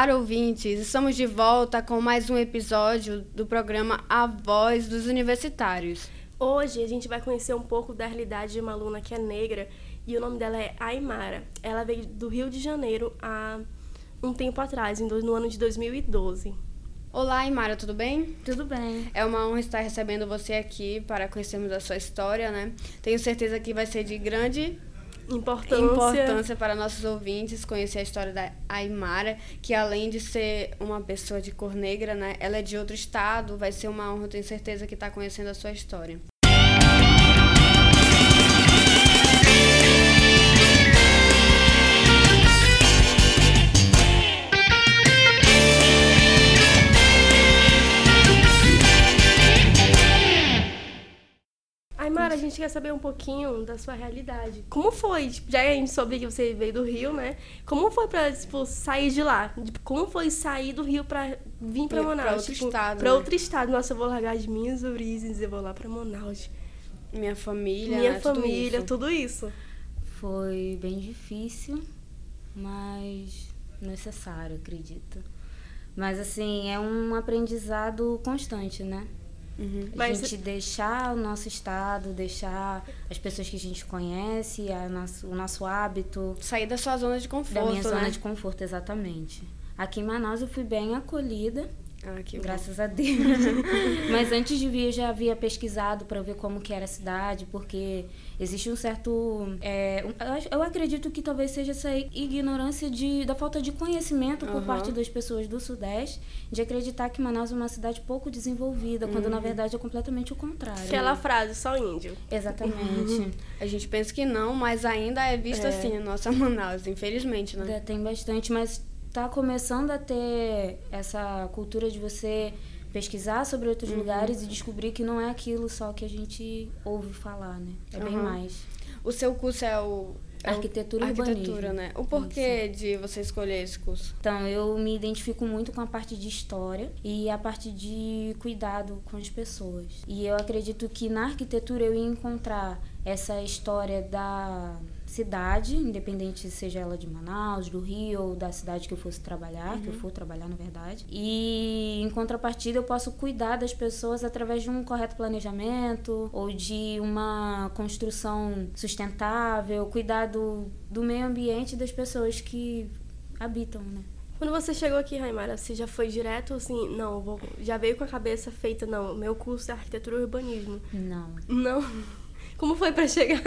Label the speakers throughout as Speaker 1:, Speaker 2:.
Speaker 1: Olá, ouvintes! Estamos de volta com mais um episódio do programa A Voz dos Universitários.
Speaker 2: Hoje a gente vai conhecer um pouco da realidade de uma aluna que é negra e o nome dela é Aymara. Ela veio do Rio de Janeiro há um tempo atrás, no ano de 2012.
Speaker 1: Olá, Aymara, tudo bem?
Speaker 3: Tudo bem.
Speaker 1: É uma honra estar recebendo você aqui para conhecermos a sua história, né? Tenho certeza que vai ser de grande
Speaker 2: importância.
Speaker 1: importância para nossos ouvintes conhecer a história da Aymara, que além de ser uma pessoa de cor negra, né, ela é de outro estado. Vai ser uma honra, tenho certeza que está conhecendo a sua história.
Speaker 2: Aymara, a gente quer saber um pouquinho da sua realidade. Como foi? Tipo, já a gente soube que você veio do Rio, né? Como foi pra, tipo, sair de lá? Tipo, como foi sair do Rio pra vir pra Manaus?
Speaker 1: Pra outro
Speaker 2: tipo,
Speaker 1: estado,
Speaker 2: Pra
Speaker 1: né?
Speaker 2: outro estado. Nossa, eu vou largar as minhas origens, eu vou lá pra Manaus.
Speaker 1: Minha família,
Speaker 2: Minha
Speaker 1: né, tudo
Speaker 2: família,
Speaker 1: isso.
Speaker 2: tudo isso.
Speaker 3: Foi bem difícil, mas necessário, acredito. Mas assim, é um aprendizado constante, né?
Speaker 1: Uhum.
Speaker 3: A
Speaker 2: Mas-
Speaker 3: gente deixar o nosso estado, deixar as pessoas que a gente conhece, a nosso, o nosso hábito,
Speaker 1: Sair da sua zona de
Speaker 3: da
Speaker 1: conforto,
Speaker 3: minha zona
Speaker 1: né?
Speaker 3: de conforto, exatamente. Aqui em Manaus eu fui bem acolhida,
Speaker 1: Ah, que bom.
Speaker 3: graças a Deus. Mas antes de vir eu já havia pesquisado para ver como que era a cidade, porque existe um certo, é, eu acredito que talvez seja essa ignorância de, da falta de conhecimento por
Speaker 1: Aham.
Speaker 3: parte das pessoas do Sudeste, de acreditar que Manaus é uma cidade pouco desenvolvida, quando
Speaker 1: Uhum.
Speaker 3: na verdade é completamente o contrário.
Speaker 2: Aquela frase, só índio.
Speaker 3: Exatamente.
Speaker 1: A gente pensa que não, mas ainda é visto
Speaker 2: É.
Speaker 1: assim a nossa Manaus, infelizmente, né?
Speaker 3: Tem bastante, mas tá começando a ter essa cultura de você pesquisar sobre outros
Speaker 1: Uhum.
Speaker 3: lugares e descobrir que não é aquilo só que a gente ouve falar, né? É bem
Speaker 1: Aham.
Speaker 3: mais.
Speaker 1: O seu curso é o. é
Speaker 3: Arquitetura e
Speaker 1: Arquitetura, né? O porquê de você escolher esse curso?
Speaker 3: Então, eu me identifico muito com a parte de história e a parte de cuidado com as pessoas. E eu acredito que na arquitetura eu ia encontrar essa história da cidade, independente seja ela de Manaus, do Rio ou da cidade que eu fosse trabalhar, que eu for trabalhar na verdade. E em contrapartida eu posso cuidar das pessoas através de um correto planejamento ou de uma construção sustentável, cuidar do, do meio ambiente das pessoas que habitam, né?
Speaker 2: Quando você chegou aqui, Raimara, você já foi direto assim, não, vou, já veio com a cabeça feita, não, meu curso é arquitetura e urbanismo.
Speaker 3: Não.
Speaker 2: Não. Como foi pra chegar?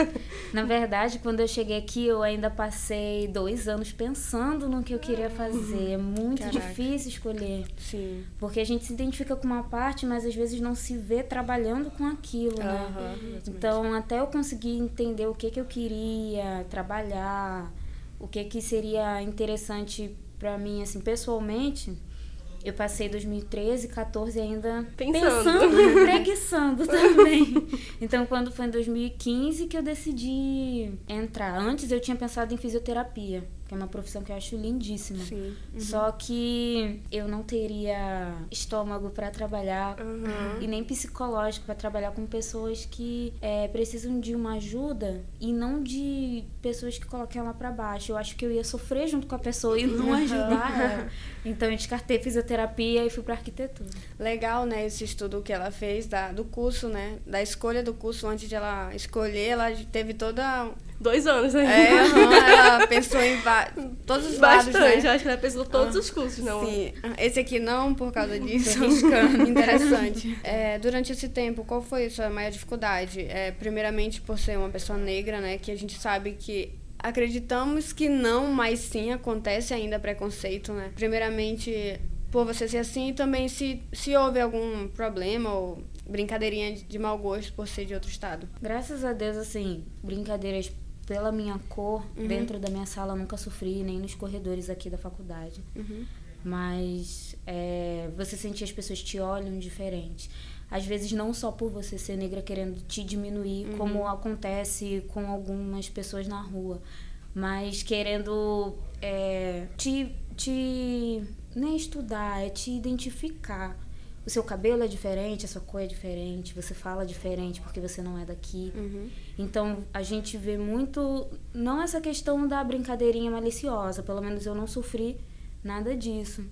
Speaker 3: Na verdade, quando eu cheguei aqui, eu ainda passei dois anos pensando no que eu queria fazer. É muito
Speaker 1: Caraca.
Speaker 3: difícil escolher.
Speaker 1: Sim.
Speaker 3: Porque a gente se identifica com uma parte, mas às vezes não se vê trabalhando com aquilo, né?
Speaker 1: Exatamente.
Speaker 3: Então, até eu conseguir entender o que, que eu queria trabalhar, o que, que seria interessante pra mim, assim, pessoalmente, eu passei 2013, 14 ainda
Speaker 2: Pensando.
Speaker 3: preguiçando também. Então, quando foi em 2015 que eu decidi entrar. Antes eu tinha pensado em fisioterapia, que é uma profissão que eu acho lindíssima.
Speaker 1: Sim.
Speaker 3: Só que eu não teria estômago para trabalhar
Speaker 2: Uhum.
Speaker 3: e nem psicológico para trabalhar com pessoas que é, precisam de uma ajuda e não de pessoas que coloquem ela para baixo. Eu acho que eu ia sofrer junto com a pessoa e não ajudar ela. Então eu descartei fisioterapia e fui para arquitetura.
Speaker 1: Legal, né, esse estudo que ela fez da, do curso, né? Da escolha do curso, antes de ela escolher, ela teve toda.
Speaker 2: Dois anos aí.
Speaker 1: É, aham, ela pensou em todos os
Speaker 2: Bastante,
Speaker 1: lados,
Speaker 2: eu
Speaker 1: né?
Speaker 2: acho que ela pensou todos
Speaker 1: Ah,
Speaker 2: os cursos, não.
Speaker 1: Sim, esse aqui não, por causa disso. Interessante. É, durante esse tempo, qual foi a sua maior dificuldade? É, primeiramente, por ser uma pessoa negra, né? Que a gente sabe que acreditamos que não, mas sim acontece ainda preconceito, né? Primeiramente, por você ser assim, e também se, se houve algum problema ou brincadeirinha de- de mau gosto por ser de outro estado.
Speaker 3: Graças a Deus, assim, brincadeiras pela minha cor, dentro da minha sala nunca sofri, nem nos corredores aqui da faculdade.
Speaker 1: Uhum.
Speaker 3: Mas é, você sentir as pessoas te olham diferente. Às vezes não só por você ser negra querendo te diminuir, como acontece com algumas pessoas na rua, mas querendo é, te, te nem estudar, é te identificar. O seu cabelo é diferente, a sua cor é diferente, você fala diferente porque você não é daqui.
Speaker 1: Uhum.
Speaker 3: Então a gente vê muito, não essa questão da brincadeirinha maliciosa, pelo menos eu não sofri nada disso.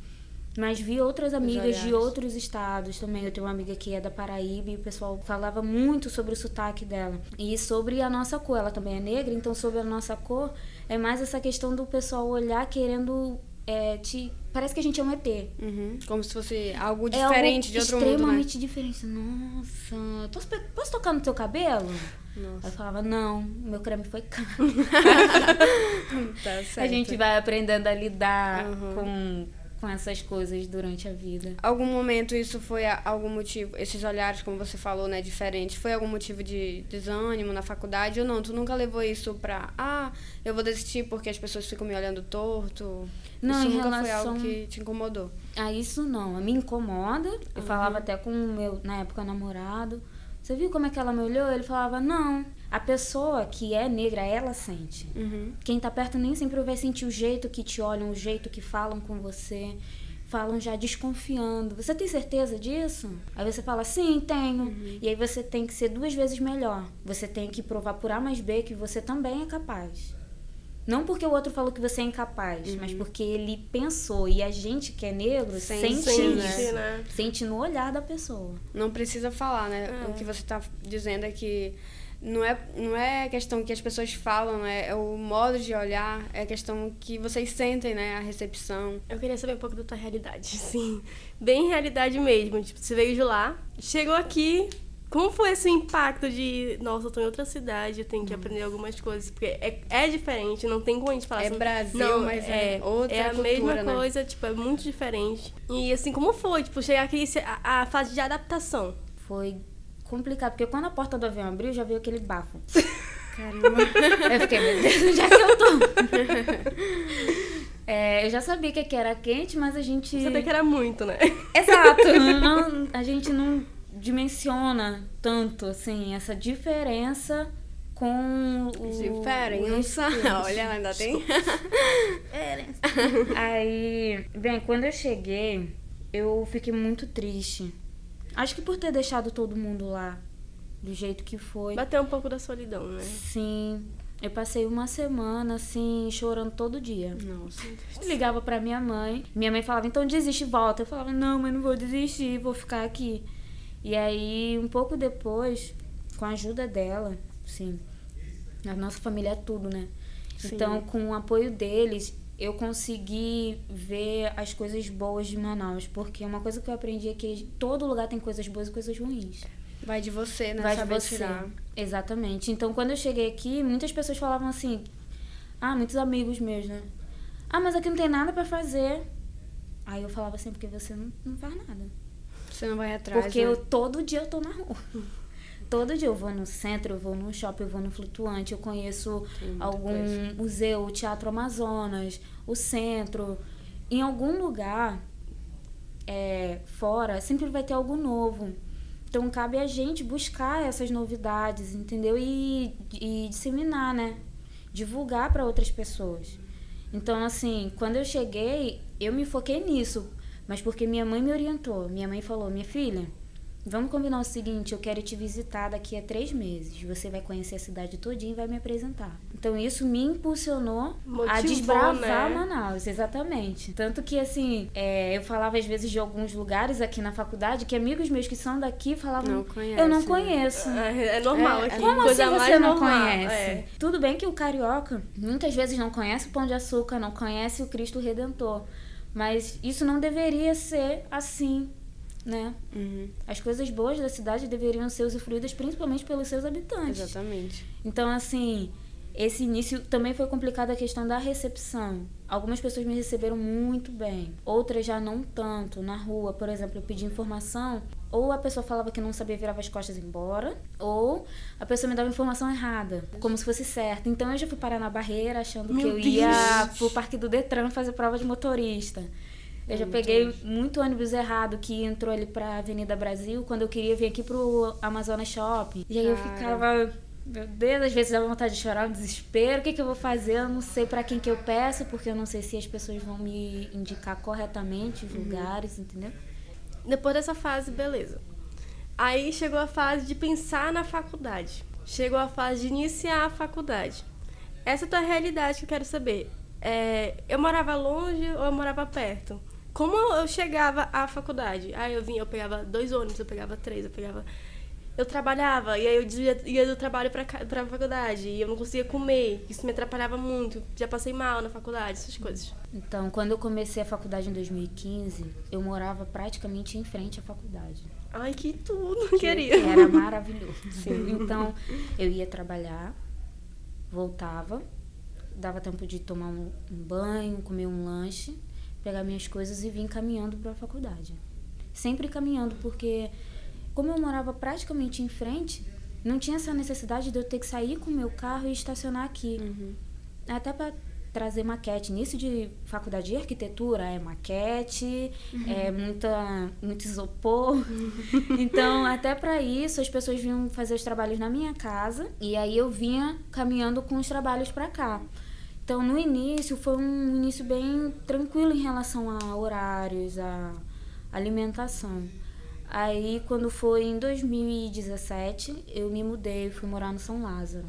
Speaker 3: Mas vi outras amigas de outros estados também. Eu tenho uma amiga que é da Paraíba e o pessoal falava muito sobre o sotaque dela. E sobre a nossa cor. Ela também é negra, então sobre a nossa cor é mais essa questão do pessoal olhar querendo é, te. Parece que a gente é um ET.
Speaker 1: Uhum. Como se fosse algo diferente é algo de outro mundo. Né?
Speaker 3: Extremamente diferente. Nossa, posso, posso tocar no teu cabelo? Nossa. Eu falava, não, meu creme foi caro. tá a gente vai aprendendo a lidar uhum. com com essas coisas durante a vida.
Speaker 1: Algum momento isso foi algum motivo, esses olhares, como você falou, né, diferentes, foi algum motivo de desânimo na faculdade ou não? Tu nunca levou isso pra, ah, eu vou desistir porque as pessoas ficam me olhando torto?
Speaker 3: Não,
Speaker 1: isso
Speaker 3: nunca
Speaker 1: relação... foi algo que te incomodou?
Speaker 3: Ah, isso não. Me incomoda. Eu uhum. falava até com o meu, na época, namorado. Você viu como é que ela me olhou? Ele falava, não. A pessoa que é negra, ela sente. Uhum. Quem tá perto nem sempre vai sentir o jeito que te olham, o jeito que falam com você. Falam já desconfiando. Você tem certeza disso? Aí você fala, sim, tenho. Uhum. E aí você tem que ser duas vezes melhor. Você tem que provar por A mais B que você também é capaz. Não porque o outro falou que você é incapaz, uhum. mas porque ele pensou. E a gente que é negro sente, sente, né? né? sente no olhar da pessoa.
Speaker 1: Não precisa falar, né? É. O que você está dizendo é que não é, não é questão que as pessoas falam, né? é o modo de olhar, é questão que vocês sentem, né? A recepção.
Speaker 2: Eu queria saber um pouco da tua realidade, sim. Bem realidade mesmo. Tipo, você veio de lá, chegou aqui, como foi esse impacto de, nossa, eu tô em outra cidade, eu tenho que hum. aprender algumas coisas? Porque é, é diferente, não tem como a gente falar
Speaker 1: é
Speaker 2: assim.
Speaker 1: Brasil, não, mas é, é outra
Speaker 2: É a
Speaker 1: cultura,
Speaker 2: mesma
Speaker 1: né?
Speaker 2: coisa, tipo, é muito diferente. E assim, como foi, tipo, chegar aqui, a, a fase de adaptação?
Speaker 3: Foi complicado, porque quando a porta do avião abriu, já veio aquele bafo. Caramba. eu fiquei, meu Deus, onde é que eu tô? é, eu já sabia que era quente, mas a gente.
Speaker 2: Sabia que era muito, né?
Speaker 3: Exato. Não, a gente não dimensiona tanto, assim, essa diferença com o...
Speaker 1: Diferença. Olha, ainda tem.
Speaker 3: Aí, bem, quando eu cheguei, eu fiquei muito triste. Acho que por ter deixado todo mundo lá do jeito que foi.
Speaker 2: Bateu um pouco da solidão, né?
Speaker 3: Sim. Eu passei uma semana, assim, chorando todo dia.
Speaker 1: Nossa.
Speaker 3: Eu ligava pra minha mãe. Minha mãe falava, então desiste volta. Eu falava, não, mas não vou desistir, vou ficar aqui. E aí, um pouco depois, com a ajuda dela, sim. A nossa família é tudo, né? Sim. Então, com o apoio deles, eu consegui ver as coisas boas de Manaus. Porque uma coisa que eu aprendi é que todo lugar tem coisas boas e coisas ruins.
Speaker 1: Vai de você, né?
Speaker 3: Vai de você. Tirar. Exatamente. Então, quando eu cheguei aqui, muitas pessoas falavam assim... Ah, muitos amigos meus, né? Ah, mas aqui não tem nada para fazer. Aí eu falava assim, porque você não, não faz nada.
Speaker 1: Você não vai atrás,
Speaker 3: Porque
Speaker 1: né?
Speaker 3: eu, todo dia eu tô na rua todo dia eu vou no centro, eu vou no shopping, eu vou no flutuante, eu conheço algum coisa. museu, o Teatro Amazonas, o centro. Em algum lugar é, fora, sempre vai ter algo novo. Então cabe a gente buscar essas novidades, entendeu? E, e disseminar, né? Divulgar para outras pessoas. Então, assim, quando eu cheguei, eu me foquei nisso, mas porque minha mãe me orientou. Minha mãe falou: minha filha, Vamos combinar o seguinte, eu quero te visitar daqui a três meses. Você vai conhecer a cidade todinha e vai me apresentar. Então isso me impulsionou Motivou, a desbravar né? Manaus, exatamente. Tanto que assim, é, eu falava às vezes de alguns lugares aqui na faculdade que amigos meus que são daqui falavam, não conhece, eu não conheço.
Speaker 2: É, é normal é, aqui.
Speaker 3: Como
Speaker 2: coisa
Speaker 3: assim você não normal, conhece? É. Tudo bem que o carioca muitas vezes não conhece o Pão de Açúcar, não conhece o Cristo Redentor. Mas isso não deveria ser assim né? Uhum. As coisas boas da cidade deveriam ser usufruídas principalmente pelos seus habitantes.
Speaker 1: Exatamente.
Speaker 3: Então, assim, esse início também foi complicado a questão da recepção. Algumas pessoas me receberam muito bem, outras já não tanto. Na rua, por exemplo, eu pedi informação, ou a pessoa falava que não sabia virava as costas e embora, ou a pessoa me dava informação errada, como se fosse certa. Então eu já fui parar na barreira achando Meu que eu Deus. ia pro parque do Detran fazer prova de motorista. Eu já peguei muito ônibus errado que entrou ali pra Avenida Brasil quando eu queria vir aqui pro Amazonas Shopping. E aí eu ficava, meu Deus, às vezes dava vontade de chorar, um desespero. O que, que eu vou fazer? Eu não sei para quem que eu peço, porque eu não sei se as pessoas vão me indicar corretamente os uhum. lugares, entendeu?
Speaker 2: Depois dessa fase, beleza. Aí chegou a fase de pensar na faculdade. Chegou a fase de iniciar a faculdade. Essa é a tua realidade que eu quero saber é, eu morava longe ou eu morava perto. Como eu chegava à faculdade? Aí eu vinha, eu pegava dois ônibus, eu pegava três, eu pegava. Eu trabalhava, e aí eu ia, ia do trabalho pra, pra faculdade, e eu não conseguia comer, isso me atrapalhava muito. Já passei mal na faculdade, essas coisas.
Speaker 3: Então, quando eu comecei a faculdade em 2015, eu morava praticamente em frente à faculdade.
Speaker 2: Ai, que tudo,
Speaker 3: que
Speaker 2: queria.
Speaker 3: Era maravilhoso. Então, eu ia trabalhar, voltava, dava tempo de tomar um, um banho, comer um lanche, pegar minhas coisas e vir caminhando para a faculdade. Sempre caminhando, porque como eu morava praticamente em frente, não tinha essa necessidade de eu ter que sair com o meu carro e estacionar aqui. Até para trazer maquete. Início de faculdade de arquitetura é maquete, é muita, muito isopor. Então, até para isso, as pessoas vinham fazer os trabalhos na minha casa e aí eu vinha caminhando com os trabalhos para cá. Então, no início, foi um início bem tranquilo em relação a horários, a alimentação. Aí, quando foi em 2017, eu me mudei, fui morar no São Lázaro.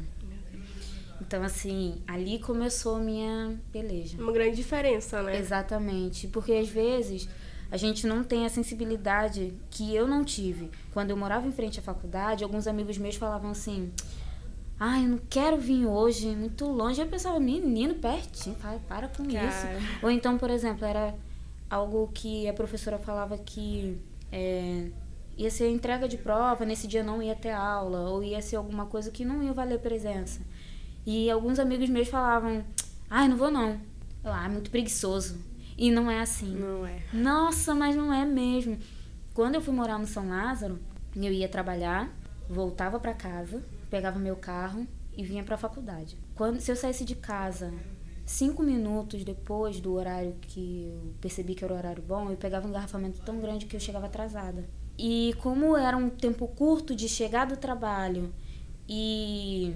Speaker 3: Então, assim, ali começou a minha peleja.
Speaker 2: Uma grande diferença, né?
Speaker 3: Exatamente. Porque às vezes a gente não tem a sensibilidade que eu não tive. Quando eu morava em frente à faculdade, alguns amigos meus falavam assim: Ai, eu não quero vir hoje, muito longe. Eu pensava, menino, pertinho, para, para com
Speaker 1: Cara.
Speaker 3: isso. Ou então, por exemplo, era algo que a professora falava que é, ia ser entrega de prova, nesse dia não ia ter aula, ou ia ser alguma coisa que não ia valer presença. E alguns amigos meus falavam, ai, não vou não. Eu, ah, muito preguiçoso. E não é assim.
Speaker 1: Não é.
Speaker 3: Nossa, mas não é mesmo. Quando eu fui morar no São Lázaro, eu ia trabalhar, voltava para casa, pegava meu carro e vinha para a faculdade. Quando se eu saísse de casa cinco minutos depois do horário que eu percebi que era o horário bom, eu pegava um engarrafamento tão grande que eu chegava atrasada. E como era um tempo curto de chegar do trabalho e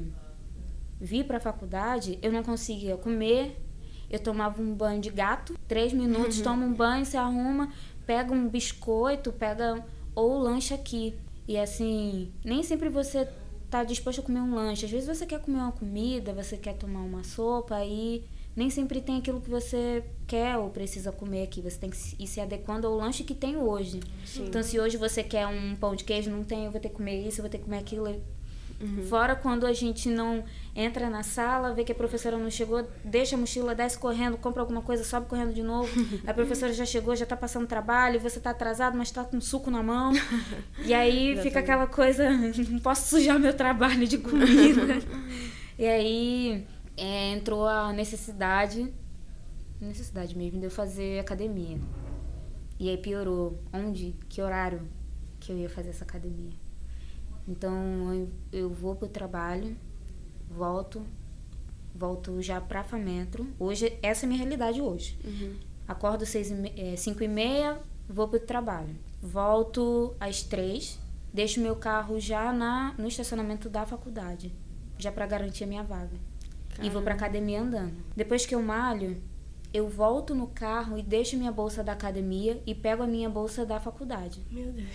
Speaker 3: vir para a faculdade, eu não conseguia comer. Eu tomava um banho de gato, três minutos, toma um banho, se arruma, pega um biscoito, pega ou lanche aqui. E assim, nem sempre você tá disposto a comer um lanche. Às vezes você quer comer uma comida, você quer tomar uma sopa e nem sempre tem aquilo que você quer ou precisa comer aqui. Você tem que ir se adequando ao lanche que tem hoje. Então, se hoje você quer um pão de queijo, não tem, eu vou ter que comer isso, eu vou ter que comer aquilo. Fora quando a gente não entra na sala, vê que a professora não chegou, deixa a mochila, desce correndo, compra alguma coisa, sobe correndo de novo. a professora já chegou, já tá passando trabalho, você tá atrasado, mas tá com suco na mão. E aí fica aquela coisa, não posso sujar meu trabalho de comida. e aí é, entrou a necessidade, necessidade mesmo, de eu fazer academia. E aí piorou. Onde? Que horário que eu ia fazer essa academia? Então eu, eu vou pro trabalho, volto, volto já pra Fametro. Hoje, essa é a minha realidade hoje. Acordo seis e me, é, cinco e meia, vou pro trabalho. Volto às três, deixo meu carro já na, no estacionamento da faculdade, já pra garantir a minha vaga. E vou pra academia andando. Depois que eu malho, eu volto no carro e deixo minha bolsa da academia e pego a minha bolsa da faculdade.
Speaker 2: Meu Deus.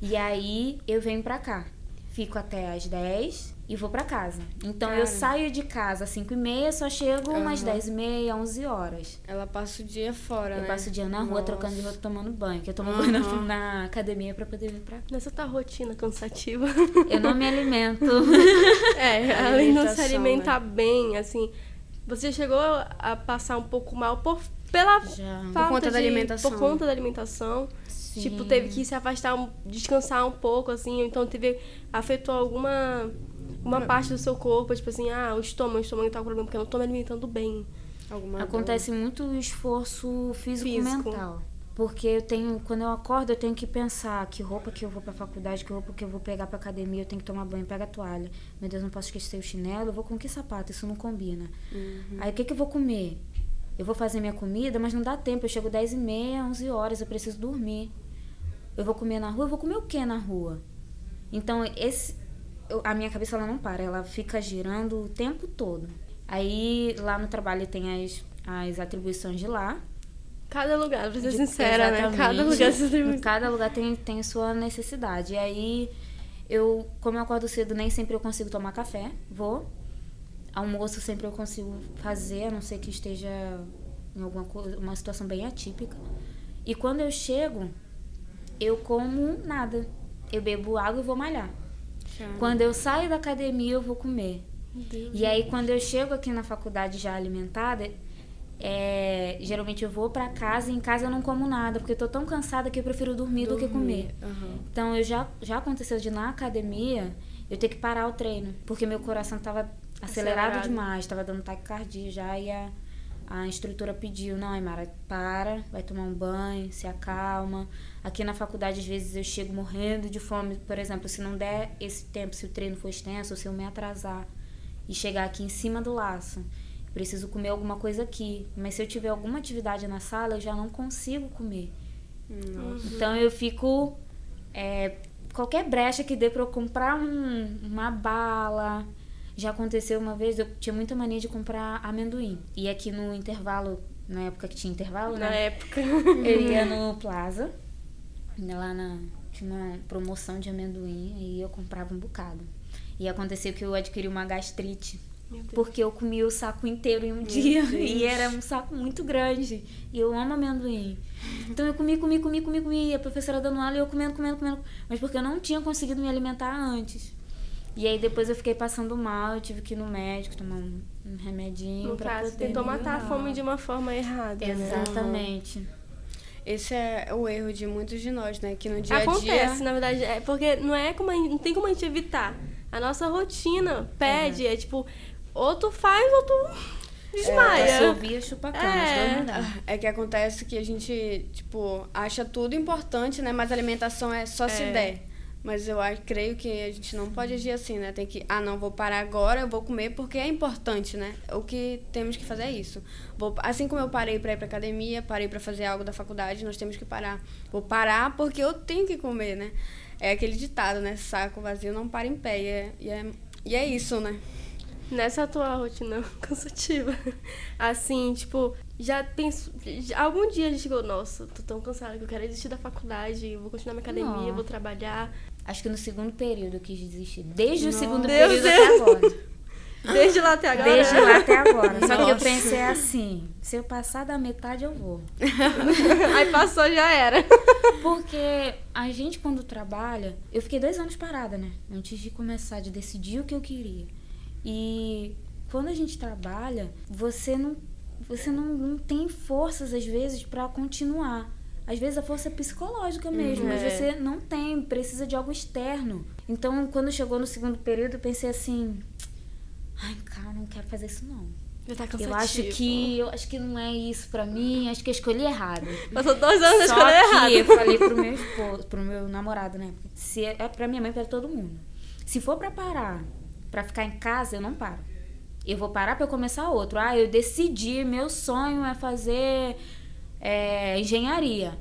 Speaker 3: E aí eu venho pra cá. Fico até às 10 e vou pra casa. Então
Speaker 1: Cara.
Speaker 3: eu saio de casa às 5 e meia, só chego umas
Speaker 1: Aham.
Speaker 3: 10 e meia, 11 horas.
Speaker 1: Ela passa o dia fora,
Speaker 3: Eu
Speaker 1: né?
Speaker 3: passo o dia na rua
Speaker 1: Nossa.
Speaker 3: trocando de roupa, tomando banho. Que eu tomo banho na, academia pra poder vir pra cá.
Speaker 2: Nessa tua rotina cansativa.
Speaker 3: Eu não me alimento.
Speaker 2: É, além de não se alimentar bem, assim. Você chegou a passar um pouco mal por, pela
Speaker 3: Já.
Speaker 2: falta
Speaker 1: conta da
Speaker 2: de-
Speaker 1: alimentação.
Speaker 2: Por conta da alimentação.
Speaker 3: Sim.
Speaker 2: Tipo, teve que se afastar, descansar um pouco, assim. Então teve. Afetou alguma. Uma parte do seu corpo, tipo assim, ah, o estômago, o estômago tá com problema, porque eu não tô me alimentando bem.
Speaker 1: Alguma
Speaker 3: Acontece muito esforço
Speaker 2: Físico.
Speaker 3: físico-mental. Porque eu tenho, quando eu acordo, eu tenho que pensar que roupa que eu vou pra faculdade, que roupa que eu vou pegar pra academia, eu tenho que tomar banho, pega a toalha. Meu Deus, não posso esquecer o chinelo, eu vou com que sapato? Isso não combina. Aí o que, que eu vou comer? Eu vou fazer minha comida, mas não dá tempo. Eu chego 10 e meia, 11 horas, eu preciso dormir. Eu vou comer na rua, eu vou comer o que na rua? Então, esse, eu- a minha cabeça ela não para, ela fica girando o tempo todo. Aí lá no trabalho tem as, as atribuições de lá.
Speaker 2: Cada lugar, pra ser
Speaker 3: De-
Speaker 2: sincera, né? Cada lugar se tem
Speaker 3: Cada lugar tem, tem sua necessidade. E aí, eu, como eu acordo cedo, nem sempre eu consigo tomar café. Vou. Almoço sempre eu consigo fazer, a não ser que esteja em alguma coisa, uma situação bem atípica. E quando eu chego, eu como nada. Eu bebo água e vou malhar. Quando eu saio da academia, eu vou comer. E aí, quando eu chego aqui na faculdade já alimentada, é, geralmente eu vou para casa e em casa eu não como nada, porque eu tô tão cansada que eu prefiro dormir, dormir. do que comer. Uhum. Então, eu já, já aconteceu de na academia eu ter que parar o treino, porque meu coração tava acelerado, acelerado. demais, tava dando taquicardia já e a a instrutora pediu, não, Aymara, para, vai tomar um banho, se acalma. Aqui na faculdade, às vezes, eu chego morrendo de fome, por exemplo, se não der esse tempo, se o treino for extenso, ou se eu me atrasar e chegar aqui em cima do laço, preciso comer alguma coisa aqui. Mas se eu tiver alguma atividade na sala, eu já não consigo comer. Nossa. Então eu fico. É, qualquer brecha que dê para eu comprar um, uma bala, já aconteceu uma vez, eu tinha muita mania de comprar amendoim. E aqui no intervalo, na época que tinha intervalo,
Speaker 2: na
Speaker 3: né?
Speaker 2: época.
Speaker 3: Eu ia no Plaza, lá na. Tinha uma promoção de amendoim, aí eu comprava um bocado. E aconteceu que eu adquiri uma gastrite. Porque eu comi o saco inteiro em um Meu dia. Deus. E era um saco muito grande. E eu amo amendoim. Então eu comi, comi, comi, comi, comi. A professora dando aula e eu comendo, comendo, comendo. Mas porque eu não tinha conseguido me alimentar antes. E aí depois eu fiquei passando mal, eu tive que ir no médico tomar um, um remedinho.
Speaker 2: No pra caso, tentou matar a fome de uma forma errada.
Speaker 3: Né? Exatamente. Né?
Speaker 1: Esse é o erro de muitos de nós, né? Que no dia
Speaker 2: a dia.
Speaker 1: Acontece,
Speaker 2: na verdade, é porque não é como gente, não tem como a gente evitar. A nossa rotina pede, é, é tipo, ou tu faz ou tu desmaia.
Speaker 3: É, ouvia chupa
Speaker 1: é. é que acontece que a gente, tipo, acha tudo importante, né? Mas a alimentação é só é. se der. Mas eu acho, creio que a gente não pode agir assim, né? Tem que, ah, não, vou parar agora, eu vou comer porque é importante, né? O que temos que fazer é isso. Vou, assim como eu parei para ir para academia, parei para fazer algo da faculdade, nós temos que parar. Vou parar porque eu tenho que comer, né? É aquele ditado, né? Saco vazio não para em pé. E é, e é, e é isso, né?
Speaker 2: Nessa tua rotina cansativa, assim, tipo, já penso. Já, algum dia a gente chegou, nossa, tô tão cansada que eu quero desistir da faculdade, vou continuar minha academia, não. vou trabalhar.
Speaker 3: Acho que no segundo período eu quis desistir. Desde Nossa. o segundo Deus período Deus. até agora.
Speaker 2: Desde lá até agora?
Speaker 3: Desde lá até agora. Só Nossa. que eu pensei assim, se eu passar da metade, eu vou.
Speaker 2: Aí passou, já era.
Speaker 3: Porque a gente, quando trabalha... Eu fiquei dois anos parada, né? Antes de começar, de decidir o que eu queria. E quando a gente trabalha, você não, você não, não tem forças, às vezes, para continuar. Às vezes a força é psicológica mesmo, uhum. mas é. você não tem, precisa de algo externo. Então, quando chegou no segundo período, eu pensei assim: ai, cara, não quero fazer isso não.
Speaker 2: Tá
Speaker 3: eu acho que eu acho que não é isso para mim, acho que eu escolhi errado.
Speaker 2: Passou dois anos
Speaker 3: Só
Speaker 2: escolhi errado.
Speaker 3: que eu falei pro meu esposo, pro meu namorado, né? Se é, é para minha mãe, para todo mundo. Se for para parar, para ficar em casa, eu não paro. Eu vou parar para começar outro. Ah, eu decidi, meu sonho é fazer é, engenharia.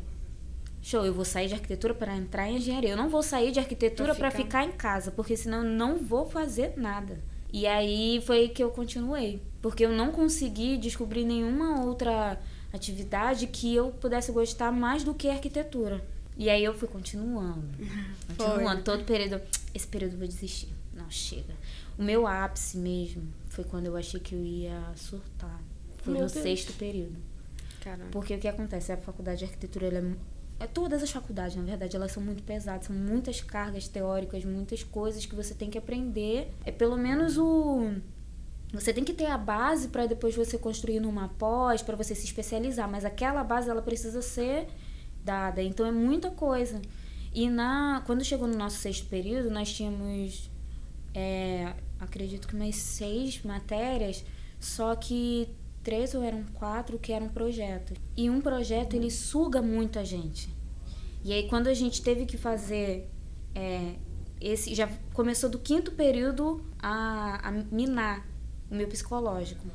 Speaker 3: Show, eu vou sair de arquitetura para entrar em engenharia. Eu não vou sair de arquitetura para ficar... ficar em casa, porque senão eu não vou fazer nada. E aí foi que eu continuei, porque eu não consegui descobrir nenhuma outra atividade que eu pudesse gostar mais do que arquitetura. E aí eu fui continuando, continuando todo período. Esse período eu vou desistir. Não chega. O meu ápice mesmo foi quando eu achei que eu ia surtar. Foi meu no Deus. sexto período. Caramba. Porque o que acontece? A faculdade de arquitetura, ela é, é, todas as faculdades, na verdade, elas são muito pesadas, são muitas cargas teóricas, muitas coisas que você tem que aprender. É pelo menos o você tem que ter a base para depois você construir numa pós, para você se especializar, mas aquela base ela precisa ser dada. Então é muita coisa. E na quando chegou no nosso sexto período, nós tínhamos é, acredito que umas seis matérias, só que três ou eram quatro que eram projetos. E um projeto ele suga muito a gente. E aí quando a gente teve que fazer é, esse já começou do quinto período a, a minar o meu psicológico.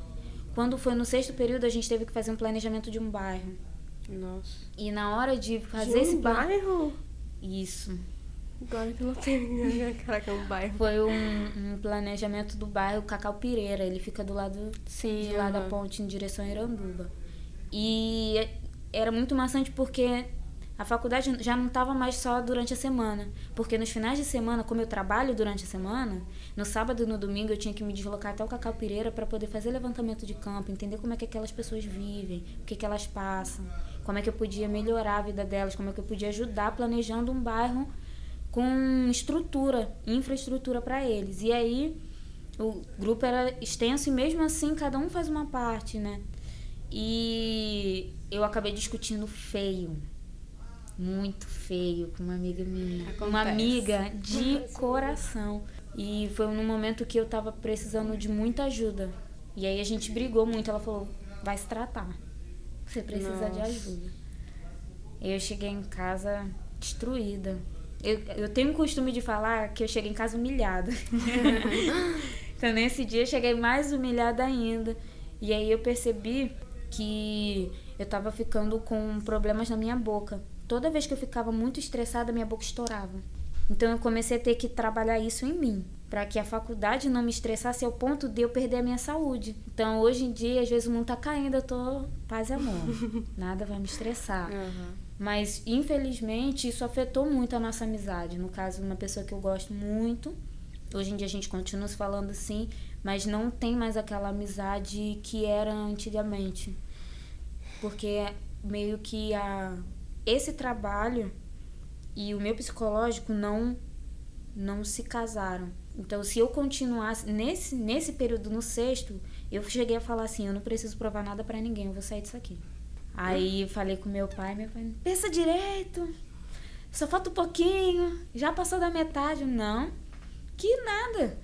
Speaker 3: Quando foi no sexto período a gente teve que fazer um planejamento de um bairro.
Speaker 1: Nossa.
Speaker 3: E na hora de fazer
Speaker 2: de um
Speaker 3: esse
Speaker 2: bairro?
Speaker 3: Isso.
Speaker 2: Agora que não tem. Caraca, é um bairro.
Speaker 3: Foi um, um, planejamento do bairro Cacau Pireira. Ele fica do lado Sim, de lá uhum. da ponte em direção a Iranduba. E era muito maçante porque A faculdade já não estava mais só durante a semana, porque nos finais de semana, como eu trabalho durante a semana, no sábado e no domingo eu tinha que me deslocar até o Cacau Pireira para poder fazer levantamento de campo, entender como é que aquelas pessoas vivem, o que, que elas passam, como é que eu podia melhorar a vida delas, como é que eu podia ajudar planejando um bairro com estrutura, infraestrutura para eles. E aí o grupo era extenso e mesmo assim cada um faz uma parte, né? E eu acabei discutindo feio muito feio com uma amiga minha. Acontece. Uma amiga de coração. E foi num momento que eu tava precisando de muita ajuda. E aí a gente brigou muito. Ela falou: vai se tratar. Você precisa Nossa. de ajuda. Eu cheguei em casa destruída. Eu, eu tenho o costume de falar que eu cheguei em casa humilhada. então nesse dia eu cheguei mais humilhada ainda. E aí eu percebi que eu tava ficando com problemas na minha boca toda vez que eu ficava muito estressada, minha boca estourava. Então eu comecei a ter que trabalhar isso em mim, para que a faculdade não me estressasse ao ponto de eu perder a minha saúde. Então hoje em dia, às vezes o mundo tá caindo, eu tô paz e amor. Nada vai me estressar. Uhum. Mas infelizmente isso afetou muito a nossa amizade. No caso, uma pessoa que eu gosto muito. Hoje em dia a gente continua se falando assim, mas não tem mais aquela amizade que era antigamente. Porque meio que a esse trabalho e o meu psicológico não não se casaram. Então, se eu continuasse nesse nesse período no sexto, eu cheguei a falar assim, eu não preciso provar nada para ninguém, eu vou sair disso aqui. Aí falei com meu pai, meu pai, pensa direito. Só falta um pouquinho, já passou da metade, não. Que nada.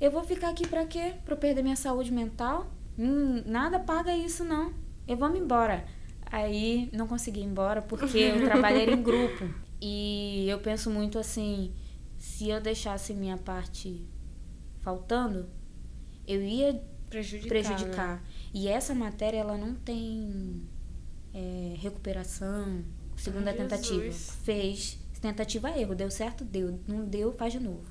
Speaker 3: Eu vou ficar aqui para quê? Para perder minha saúde mental? Hum, nada paga isso não. Eu vou me embora. Aí não consegui ir embora porque o trabalho era em grupo. E eu penso muito assim, se eu deixasse minha parte faltando, eu ia prejudicar. prejudicar. Né? E essa matéria ela não tem é, recuperação, segunda Ai, tentativa. Jesus. Fez tentativa erro, deu certo, deu, não deu, faz de novo.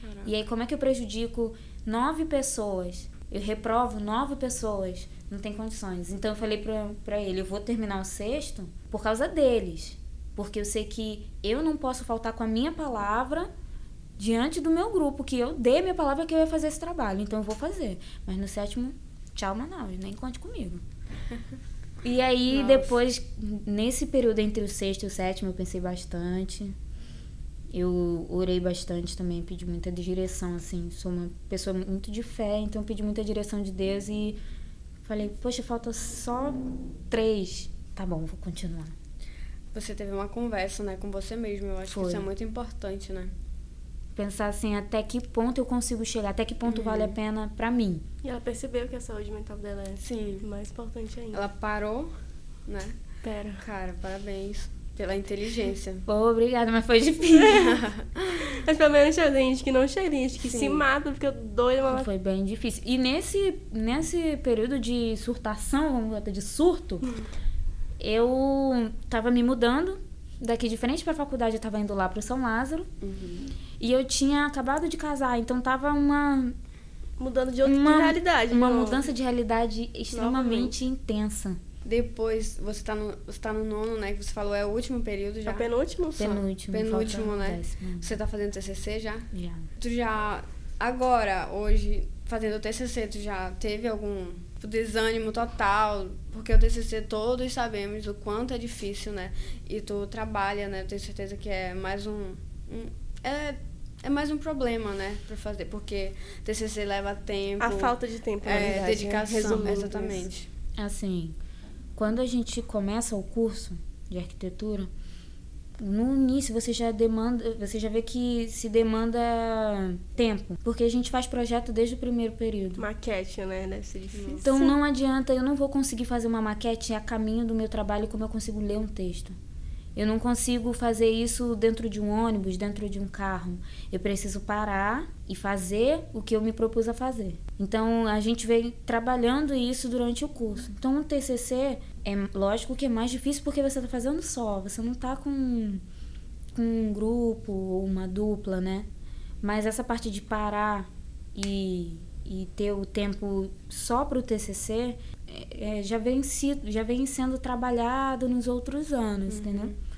Speaker 3: Caraca. E aí como é que eu prejudico nove pessoas? Eu reprovo nove pessoas não tem condições. Então eu falei pra, pra ele, eu vou terminar o sexto por causa deles. Porque eu sei que eu não posso faltar com a minha palavra diante do meu grupo, que eu dei minha palavra que eu ia fazer esse trabalho. Então eu vou fazer. Mas no sétimo, tchau, Manaus, nem conte comigo. E aí, Nossa. depois, nesse período entre o sexto e o sétimo, eu pensei bastante. Eu orei bastante também, pedi muita direção, assim. Sou uma pessoa muito de fé, então pedi muita direção de Deus e Falei, poxa, falta só três. Tá bom, vou continuar.
Speaker 1: Você teve uma conversa, né, com você mesmo. Eu acho Foi. que isso é muito importante, né?
Speaker 3: Pensar assim, até que ponto eu consigo chegar, até que ponto uhum. vale a pena para mim.
Speaker 2: E ela percebeu que a saúde mental dela é Sim. mais importante ainda.
Speaker 1: Ela parou, né?
Speaker 2: Pera.
Speaker 1: Cara, parabéns pela inteligência.
Speaker 3: Pô, obrigada, mas foi difícil.
Speaker 2: mas pelo menos tinha gente que não cheirinha, que Sim. se mata porque eu doida. Mas...
Speaker 3: Foi bem difícil. E nesse, nesse período de surtação, vamos dizer, de surto, eu tava me mudando daqui de frente pra faculdade, eu tava indo lá pro São Lázaro. Uhum. E eu tinha acabado de casar, então tava uma
Speaker 2: mudando de outra uma, realidade.
Speaker 3: Uma mudança de realidade extremamente Novamente. intensa.
Speaker 1: Depois, você tá, no, você tá no nono, né? Que você falou, é o último período já? É
Speaker 2: penúltimo
Speaker 3: só. Penúltimo.
Speaker 1: Penúltimo, né? Décimo. Você tá fazendo TCC já?
Speaker 3: Já.
Speaker 1: Tu já, agora, hoje, fazendo o TCC, tu já teve algum desânimo total? Porque o TCC todos sabemos o quanto é difícil, né? E tu trabalha, né? Eu tenho certeza que é mais um... um é é mais um problema, né, para fazer, porque TCC leva tempo.
Speaker 2: A falta de tempo,
Speaker 1: é, verdade, né? dedicação, né? exatamente.
Speaker 3: Assim, quando a gente começa o curso de arquitetura, no início você já demanda, você já vê que se demanda tempo, porque a gente faz projeto desde o primeiro período.
Speaker 2: Maquete, né? Deve ser difícil.
Speaker 3: Então não adianta, eu não vou conseguir fazer uma maquete a caminho do meu trabalho como eu consigo ler um texto. Eu não consigo fazer isso dentro de um ônibus, dentro de um carro. Eu preciso parar e fazer o que eu me propus a fazer. Então a gente vem trabalhando isso durante o curso. Então o TCC é lógico que é mais difícil porque você está fazendo só, você não está com, com um grupo ou uma dupla, né? Mas essa parte de parar e, e ter o tempo só para o TCC é, é, já, vem sido, já vem sendo trabalhado nos outros anos, uhum. entendeu?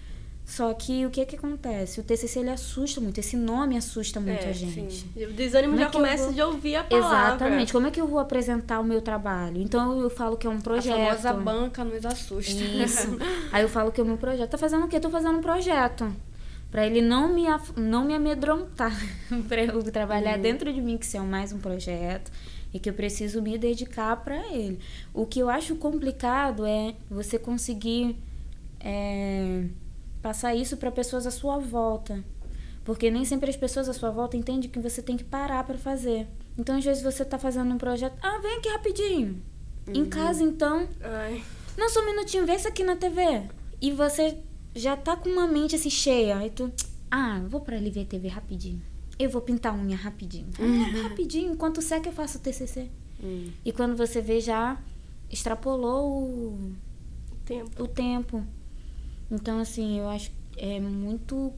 Speaker 3: Só que o que que acontece? O TCC ele assusta muito, esse nome assusta muito
Speaker 2: É,
Speaker 3: a gente.
Speaker 2: O desânimo
Speaker 3: Como é
Speaker 2: já
Speaker 3: eu
Speaker 2: começa
Speaker 3: vou-
Speaker 2: de ouvir a palavra.
Speaker 3: Exatamente. Como é que eu vou apresentar o meu trabalho? Então eu falo que é um
Speaker 1: A
Speaker 3: projeto.
Speaker 1: famosa banca nos assusta.
Speaker 3: Isso. Aí eu falo que é o meu projeto. Tá fazendo o quê? Tô fazendo um projeto. Pra ele não me, af- não me amedrontar. pra eu trabalhar dentro de mim, que isso é mais um projeto. E que eu preciso me dedicar pra ele. O que eu acho complicado é você conseguir é, passar isso pra pessoas à sua volta. Porque nem sempre as pessoas à sua volta entendem que você tem que parar pra fazer. Então, às vezes, você tá fazendo um projeto. Ah, vem aqui rapidinho. Em casa, então,
Speaker 2: Ai,
Speaker 3: não, só um minutinho, vê isso aqui na TV. E você já tá com uma mente assim cheia. Aí tu, ah, vou pra ali ver a TV rapidinho. Eu vou pintar a unha rapidinho. Ah, rapidinho, enquanto seca eu faço o TCC.
Speaker 1: Hum.
Speaker 3: E quando você vê, já extrapolou o,
Speaker 2: tempo.
Speaker 3: o tempo. Então, assim, eu acho que é muito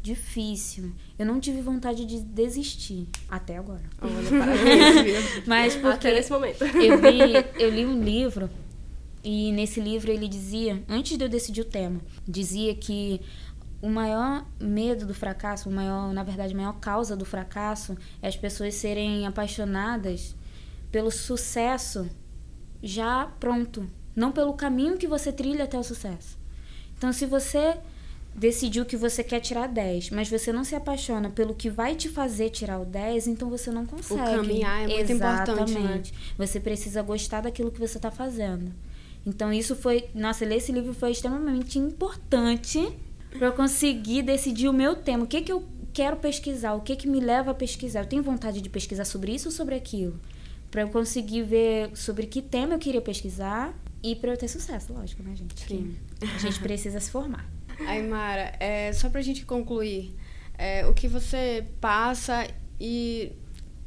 Speaker 3: difícil. Eu não tive vontade de desistir até agora. Mas porque
Speaker 2: Até nesse momento.
Speaker 3: eu vi, eu li um livro e nesse livro ele dizia, antes de eu decidir o tema, dizia que o maior medo do fracasso, o maior, na verdade, a maior causa do fracasso é as pessoas serem apaixonadas pelo sucesso já pronto, não pelo caminho que você trilha até o sucesso. Então, se você decidiu que você quer tirar 10, mas você não se apaixona pelo que vai te fazer tirar o 10, então você não consegue.
Speaker 1: caminhar é muito importante, né?
Speaker 3: Exatamente. Você precisa gostar daquilo que você está fazendo. Então isso foi, nossa, ler esse livro foi extremamente importante para eu conseguir decidir o meu tema, o que que eu quero pesquisar, o que que me leva a pesquisar. Eu tenho vontade de pesquisar sobre isso ou sobre aquilo, para eu conseguir ver sobre que tema eu queria pesquisar e para eu ter sucesso, lógico, né, gente?
Speaker 1: Sim.
Speaker 3: a gente precisa se formar.
Speaker 1: Aí, Mara, é, só pra gente concluir, é, o que você passa e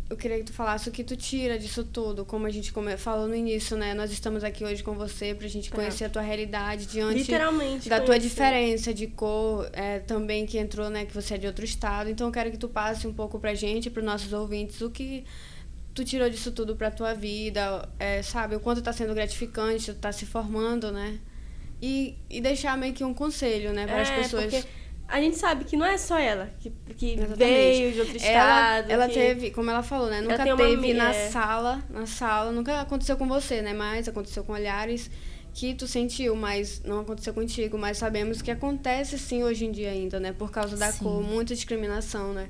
Speaker 1: eu queria que tu falasse o que tu tira disso tudo, como a gente come- falou no início, né? Nós estamos aqui hoje com você pra gente conhecer a tua realidade diante
Speaker 2: Literalmente.
Speaker 1: da tua diferença de cor, é, também que entrou, né, que você é de outro estado. Então eu quero que tu passe um pouco pra gente, pros nossos ouvintes, o que tu tirou disso tudo pra tua vida, é, sabe? O quanto tá sendo gratificante, tu tá se formando, né? E, e deixar meio que um conselho, né, para as
Speaker 2: É,
Speaker 1: pessoas.
Speaker 2: porque a gente sabe que não é só ela que, que
Speaker 1: Exatamente.
Speaker 2: veio de outro
Speaker 1: ela,
Speaker 2: estado.
Speaker 1: ela
Speaker 2: que-
Speaker 1: teve, como ela falou, né? Nunca teve na
Speaker 2: é.
Speaker 1: sala, na sala, nunca aconteceu com você, né? Mas aconteceu com olhares que tu sentiu, mas não aconteceu contigo. Mas sabemos que acontece sim hoje em dia ainda, né? Por causa da
Speaker 3: Sim.
Speaker 1: cor, muita discriminação, né?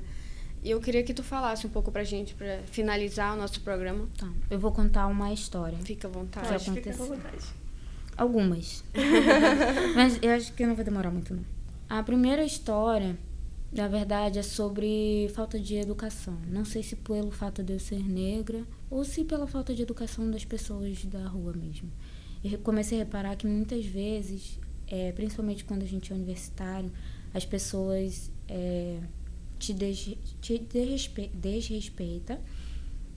Speaker 1: E eu queria que tu falasse um pouco pra gente, pra finalizar o nosso programa.
Speaker 3: Tá, eu vou contar uma história.
Speaker 1: Fica à vontade.
Speaker 2: Pode ficar à vontade.
Speaker 3: Algumas. Mas eu acho que não vai demorar muito, não. A primeira história, na verdade, é sobre falta de educação. Não sei se pelo fato de eu ser negra ou se pela falta de educação das pessoas da rua mesmo. Eu comecei a reparar que muitas vezes, é, principalmente quando a gente é universitário, as pessoas é, te, des, te desrespe, desrespeita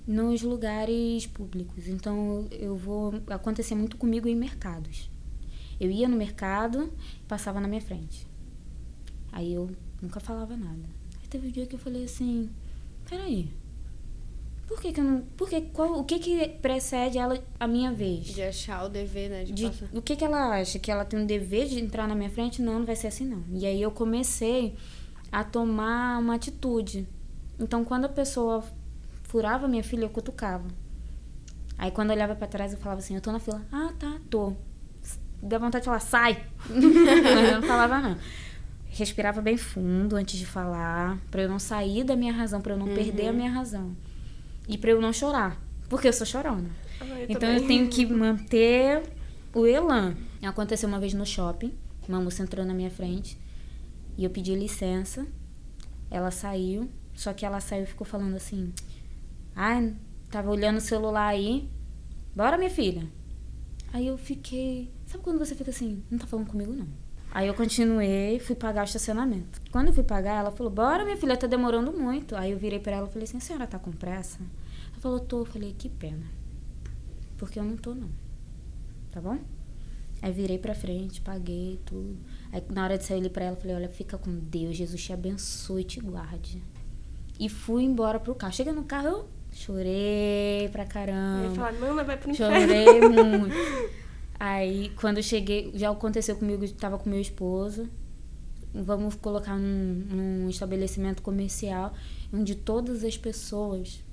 Speaker 3: nos lugares públicos. Então eu vou acontecer muito comigo em mercados. Eu ia no mercado, passava na minha frente. Aí eu nunca falava nada. Aí teve um dia que eu falei assim: "Peraí. Por que que eu não, por que qual, o que que precede ela a minha vez?"
Speaker 1: De achar o dever, né? De,
Speaker 3: de- o que, que ela acha? Que ela tem um dever de entrar na minha frente? Não, não vai ser assim, não. E aí eu comecei a tomar uma atitude. Então, quando a pessoa furava minha filha, eu cutucava. Aí, quando eu olhava pra trás, eu falava assim: Eu tô na fila. Ah, tá, tô. Dá vontade de falar: Sai! Mas eu não falava, não. Respirava bem fundo antes de falar, pra eu não sair da minha razão, pra eu não perder a minha razão. E pra eu não chorar, porque eu sou chorona.
Speaker 2: Ah, eu
Speaker 3: Então
Speaker 2: também.
Speaker 3: eu tenho que manter o elan. Aconteceu uma vez no shopping, uma moça entrou na minha frente e eu pedi licença. Ela saiu, só que ela saiu e ficou falando assim: "Ai, tava olhando o celular aí. Bora, minha filha". Aí eu fiquei, sabe quando você fica assim, não tá falando comigo não. Aí eu continuei, fui pagar o estacionamento. Quando eu fui pagar, ela falou: "Bora, minha filha, tá demorando muito". Aí eu virei pra ela e falei assim: "A senhora tá com pressa?" Ela falou: "Tô". Eu falei: "Que pena". Porque eu não tô, não. Tá bom? Aí virei pra frente, paguei tudo. Aí na hora de sair ali pra ela, eu falei, olha, fica com Deus, Jesus te abençoe e te guarde. E fui embora pro carro. Chega no carro, eu chorei pra
Speaker 2: Eu ia
Speaker 3: caramba.
Speaker 2: falar, Nana, vai pro inferno.
Speaker 3: Chorei muito. Aí, quando eu cheguei, já aconteceu comigo, eu tava com meu esposo. vamos colocar num, num estabelecimento comercial onde todas as pessoas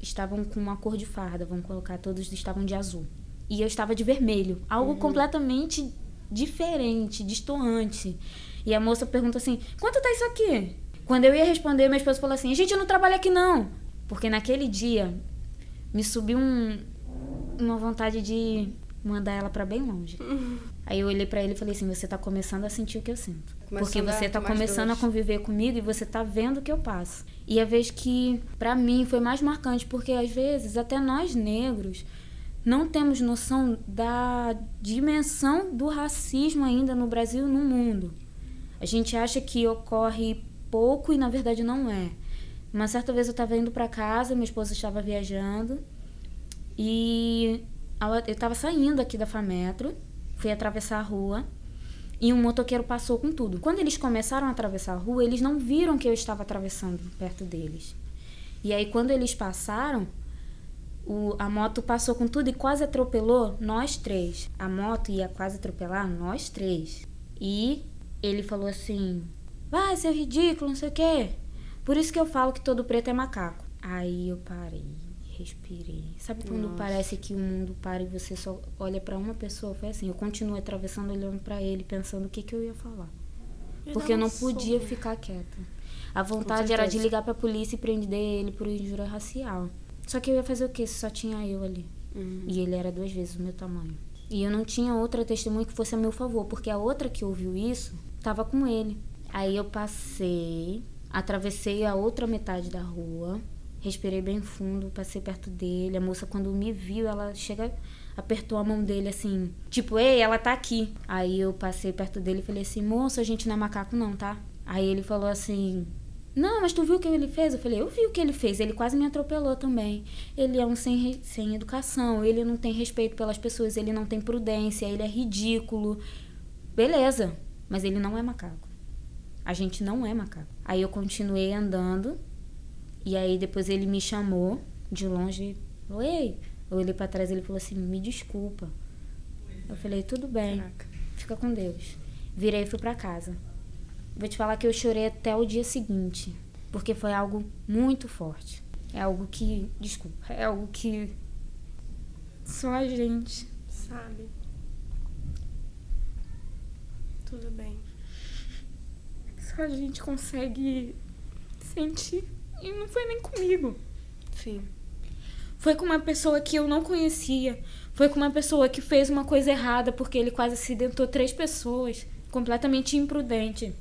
Speaker 3: estavam com uma cor de farda, vamos colocar, todos estavam de azul. E eu estava de vermelho, algo completamente diferente, distoante. E a moça pergunta assim: quanto tá isso aqui? Quando eu ia responder, minha esposa falou assim: a gente não trabalha aqui não. Porque naquele dia me subiu um, uma vontade de mandar ela para bem longe. Aí eu olhei para ele e falei assim: você tá começando a sentir o que eu sinto.
Speaker 1: Começando
Speaker 3: Porque você
Speaker 1: a
Speaker 3: tá começando a
Speaker 1: dores.
Speaker 3: conviver comigo e você tá vendo o que eu passo. E a vez que para mim foi mais marcante, porque às vezes até nós negros não temos noção da dimensão do racismo ainda no Brasil e no mundo. A gente acha que ocorre pouco e na verdade não é. Uma certa vez eu estava indo para casa, minha esposa estava viajando e eu estava saindo aqui da Fametro, fui atravessar a rua e um motoqueiro passou com tudo. Quando eles começaram a atravessar a rua, eles não viram que eu estava atravessando perto deles. E aí quando eles passaram, o- a moto passou com tudo e quase atropelou nós três. A moto ia quase atropelar nós três. E ele falou assim: Vai, seu ridículo, não sei o quê. Por isso que eu falo que todo preto é macaco. Aí eu parei, respirei. Sabe quando
Speaker 1: Nossa.
Speaker 3: parece que o mundo para e você só olha pra uma pessoa? Foi assim. Eu continuei atravessando, olhando pra ele, pensando o que, que eu ia falar. Porque eu não podia ficar quieta. A vontade era de ligar pra polícia e prender ele por injúria racial. Só que eu ia fazer o quê se só tinha eu ali?
Speaker 1: Uhum.
Speaker 3: E ele era duas vezes o meu tamanho. E eu não tinha outra testemunha que fosse a meu favor, porque a outra que ouviu isso tava com ele. Aí eu passei, atravessei a outra metade da rua, respirei bem fundo, passei perto dele. A moça, quando me viu, ela chega, apertou a mão dele assim, tipo, ei, ela tá aqui. Aí eu passei perto dele e falei assim, moço, a gente não é macaco não, tá? Aí ele falou assim, não, mas tu viu o que ele fez? Eu falei, eu vi o que ele fez. Ele quase me atropelou também. Ele é um sem, sem educação, ele não tem respeito pelas pessoas, ele não tem prudência, ele é ridículo. Beleza, mas ele não é macaco. A gente não é macaco. Aí eu continuei andando, e aí depois ele me chamou de longe, falou, ei. Eu olhei pra trás e ele falou assim, me desculpa. Eu falei, tudo bem.
Speaker 1: Caraca.
Speaker 3: Fica com Deus. Virei e fui pra casa. Vou te falar que eu chorei até o dia seguinte, porque foi algo muito forte. É algo que, desculpa, é algo que só a gente,
Speaker 2: Sabe? Tudo bem.
Speaker 3: só a gente consegue sentir. E não foi nem comigo.
Speaker 1: Sim.
Speaker 3: Foi com uma pessoa que eu não conhecia. Foi com uma pessoa que fez uma coisa errada porque ele quase acidentou três pessoas. Completamente imprudente.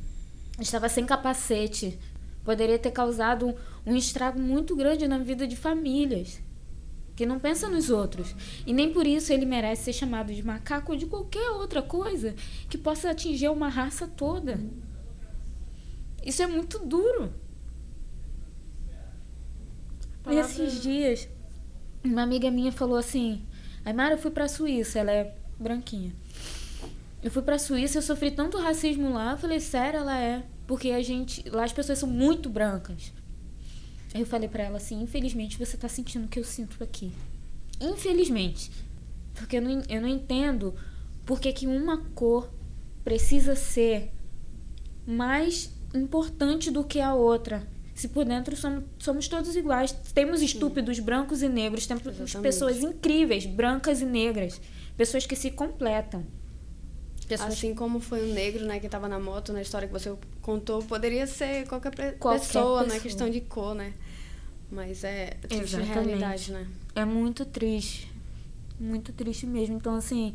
Speaker 3: Estava sem capacete. Poderia ter causado um, estrago muito grande na vida de famílias. Que não pensa nos outros. E nem por isso ele merece ser chamado de macaco ou de qualquer outra coisa que possa atingir uma raça toda. Isso é muito duro.
Speaker 2: Palavra-
Speaker 3: Nesses dias, uma amiga minha falou assim: Aymara, eu fui pra Suíça, ela é branquinha. Eu fui pra Suíça, eu sofri tanto racismo lá. Eu falei, sério, ela é. Porque a gente. Lá as pessoas são muito brancas. Aí eu falei pra ela assim: infelizmente você tá sentindo o que eu sinto aqui. Infelizmente. Porque eu não, eu não entendo por que, que uma cor precisa ser mais importante do que a outra. Se por dentro somos, somos todos iguais. Temos estúpidos brancos e negros, temos
Speaker 1: Exatamente.
Speaker 3: pessoas incríveis, brancas e negras. Pessoas que se completam. Pessoas
Speaker 1: Assim como foi um negro, né, que tava na moto, na história que você contou, poderia ser qualquer,
Speaker 3: Qualquer
Speaker 1: pessoa, não é
Speaker 3: pessoa.
Speaker 1: questão de cor, né? Mas é triste
Speaker 3: Exatamente.
Speaker 1: realidade, né?
Speaker 3: É muito triste. Muito triste mesmo. Então, assim,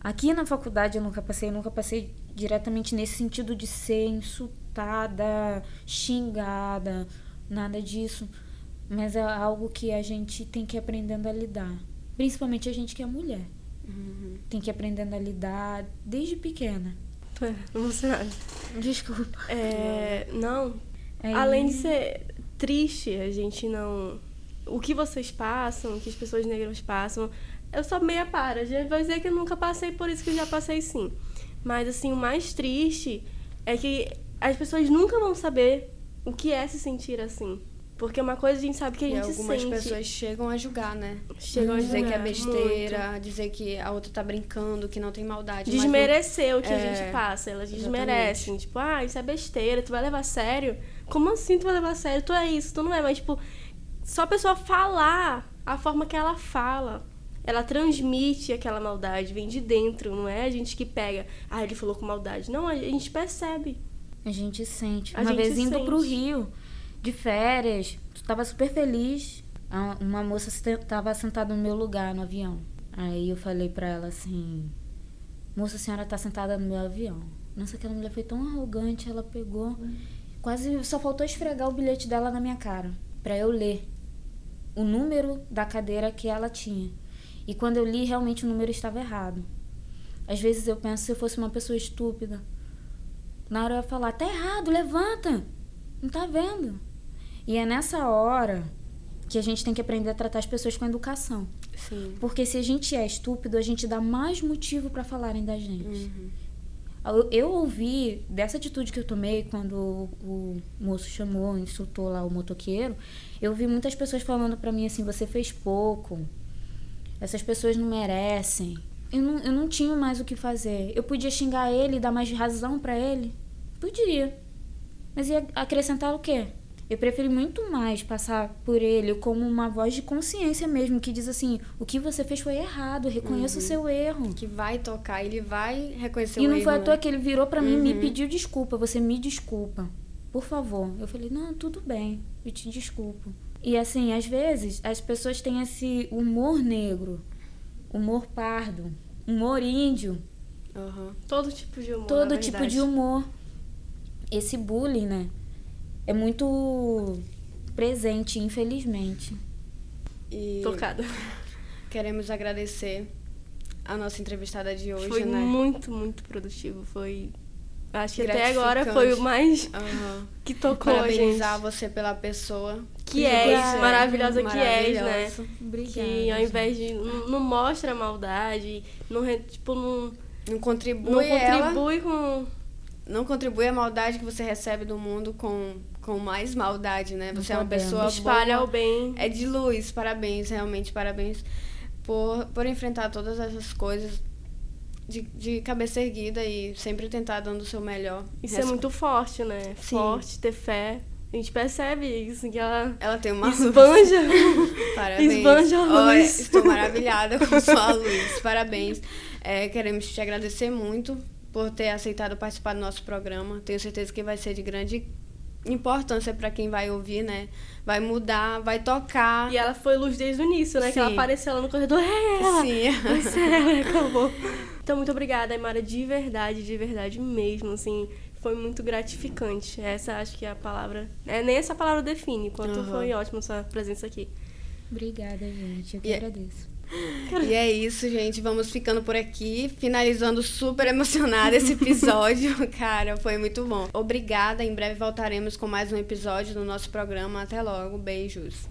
Speaker 3: aqui na faculdade eu nunca passei, nunca passei diretamente nesse sentido de ser insultada, xingada, nada disso. Mas é algo que a gente tem que ir aprendendo a lidar. Principalmente a gente que é mulher.
Speaker 1: Uhum.
Speaker 3: Tem que ir aprendendo a lidar desde pequena.
Speaker 2: Tô emocionada.
Speaker 3: Desculpa.
Speaker 2: É, não,
Speaker 3: Aí-
Speaker 2: além de ser triste, a gente não. O que vocês passam, o que as pessoas negras passam, eu sou meia para. A gente vai dizer que eu nunca passei por isso que eu já passei sim. Mas assim, o mais triste é que as pessoas nunca vão saber o que é se sentir assim. Porque uma coisa a gente sabe que a
Speaker 1: E
Speaker 2: gente
Speaker 1: algumas
Speaker 2: sente.
Speaker 1: pessoas chegam a julgar, né?
Speaker 2: Chegam a
Speaker 1: dizer que é besteira, dizer que a outra tá brincando, que não tem maldade. mas
Speaker 2: Desmerecer o que a
Speaker 1: É,
Speaker 2: gente passa. Elas
Speaker 1: exatamente.
Speaker 2: desmerecem. Tipo, ah, isso é besteira, tu vai levar a sério? Como assim tu vai levar a sério? Tu é isso, tu não é. Mas, tipo, só a pessoa falar a forma que ela fala. Ela transmite aquela maldade, vem de dentro, não é a gente que pega, ah, ele falou com maldade. Não, a gente percebe.
Speaker 3: A gente sente.
Speaker 2: A
Speaker 3: Uma
Speaker 2: gente
Speaker 3: vez indo
Speaker 2: sente.
Speaker 3: pro Rio, de férias, tu tava super feliz. Uma moça tava sentada no meu lugar no avião. Aí eu falei pra ela assim: Moça, a senhora tá sentada no meu avião. Nossa, aquela mulher foi tão arrogante, ela pegou. Quase só faltou esfregar o bilhete dela na minha cara. Pra eu ler o número da cadeira que ela tinha. E quando eu li, realmente o número estava errado. Às vezes eu penso se eu fosse uma pessoa estúpida. Na hora eu ia falar, tá errado, levanta. Não tá vendo? E é nessa hora que a gente tem que aprender a tratar as pessoas com educação.
Speaker 1: Sim.
Speaker 3: Porque se a gente é estúpido, a gente dá mais motivo pra falarem da gente.
Speaker 1: Uhum.
Speaker 3: Eu, eu ouvi dessa atitude que eu tomei quando o, o moço chamou, insultou lá o motoqueiro. Eu vi muitas pessoas falando pra mim assim: você fez pouco, essas pessoas não merecem. Eu não, eu não tinha mais o que fazer. Eu podia xingar ele e dar mais razão pra ele? Podia. Mas ia acrescentar o quê? Eu preferi muito mais passar por ele como uma voz de consciência mesmo, que diz assim: o que você fez foi errado, reconheça o seu erro.
Speaker 1: Que vai tocar, ele vai reconhecer
Speaker 3: E
Speaker 1: o
Speaker 3: não foi à
Speaker 1: erro,
Speaker 3: toa
Speaker 1: né?
Speaker 3: que ele virou pra mim e me
Speaker 1: Uhum.
Speaker 3: pediu desculpa. Você me desculpa. Por favor. Eu falei, não, tudo bem. Eu te desculpo. E assim, às vezes, as pessoas têm esse humor negro, humor pardo, humor índio,
Speaker 1: Aham.
Speaker 2: Todo tipo de humor.
Speaker 3: todo tipo de humor. Esse bullying, né? É muito presente, infelizmente.
Speaker 1: E
Speaker 2: Tocada.
Speaker 1: queremos agradecer a nossa entrevistada de hoje,
Speaker 2: Foi
Speaker 1: né?
Speaker 2: muito, muito produtivo. Foi. Acho que até agora foi o mais
Speaker 1: Aham.
Speaker 2: que tocou,
Speaker 1: Parabenizar
Speaker 2: gente.
Speaker 1: você pela pessoa.
Speaker 2: Que és,
Speaker 1: é.
Speaker 2: maravilhosa que és, né?
Speaker 3: Obrigada.
Speaker 2: Que ao invés de. Não, não mostra maldade, não, tipo, não,
Speaker 1: Não contribui,
Speaker 2: não
Speaker 1: ela,
Speaker 2: contribui com.
Speaker 1: Não contribui a maldade que você recebe do mundo com, com mais maldade, né? Você é uma pessoa
Speaker 2: Espalha
Speaker 1: boa.
Speaker 2: o bem.
Speaker 1: É de luz, parabéns, realmente, parabéns por, por enfrentar todas essas coisas de, de cabeça erguida e sempre tentar dando o seu melhor.
Speaker 2: Isso é
Speaker 1: Res-
Speaker 2: muito forte, né?
Speaker 1: Sim.
Speaker 2: Forte, ter fé. A gente percebe isso, que ela
Speaker 1: Ela tem uma luz.
Speaker 2: esbanja.
Speaker 1: Parabéns.
Speaker 2: Esbanja a luz.
Speaker 1: estou maravilhada com sua luz. Parabéns. É, queremos te agradecer muito por ter aceitado participar do nosso programa. Tenho certeza que vai ser de grande importância para quem vai ouvir, né? Vai mudar, vai tocar.
Speaker 2: E ela foi luz desde o início, né? Que ela
Speaker 1: Sim.
Speaker 2: apareceu lá no corredor. É ela!
Speaker 1: Sim.
Speaker 2: Vai ser ela, acabou. Então, muito obrigada, Aymara, de verdade, de verdade mesmo, assim. Foi muito gratificante. Essa acho que é a palavra. É, nem essa palavra define, quanto
Speaker 1: Aham.
Speaker 2: foi ótima sua presença aqui.
Speaker 3: Obrigada, gente. Eu que
Speaker 1: E-
Speaker 3: agradeço.
Speaker 1: E é isso, gente. Vamos ficando por aqui, finalizando super emocionada esse episódio. Cara, foi muito bom. Obrigada. Em breve voltaremos com mais um episódio do nosso programa. Até logo. Beijos.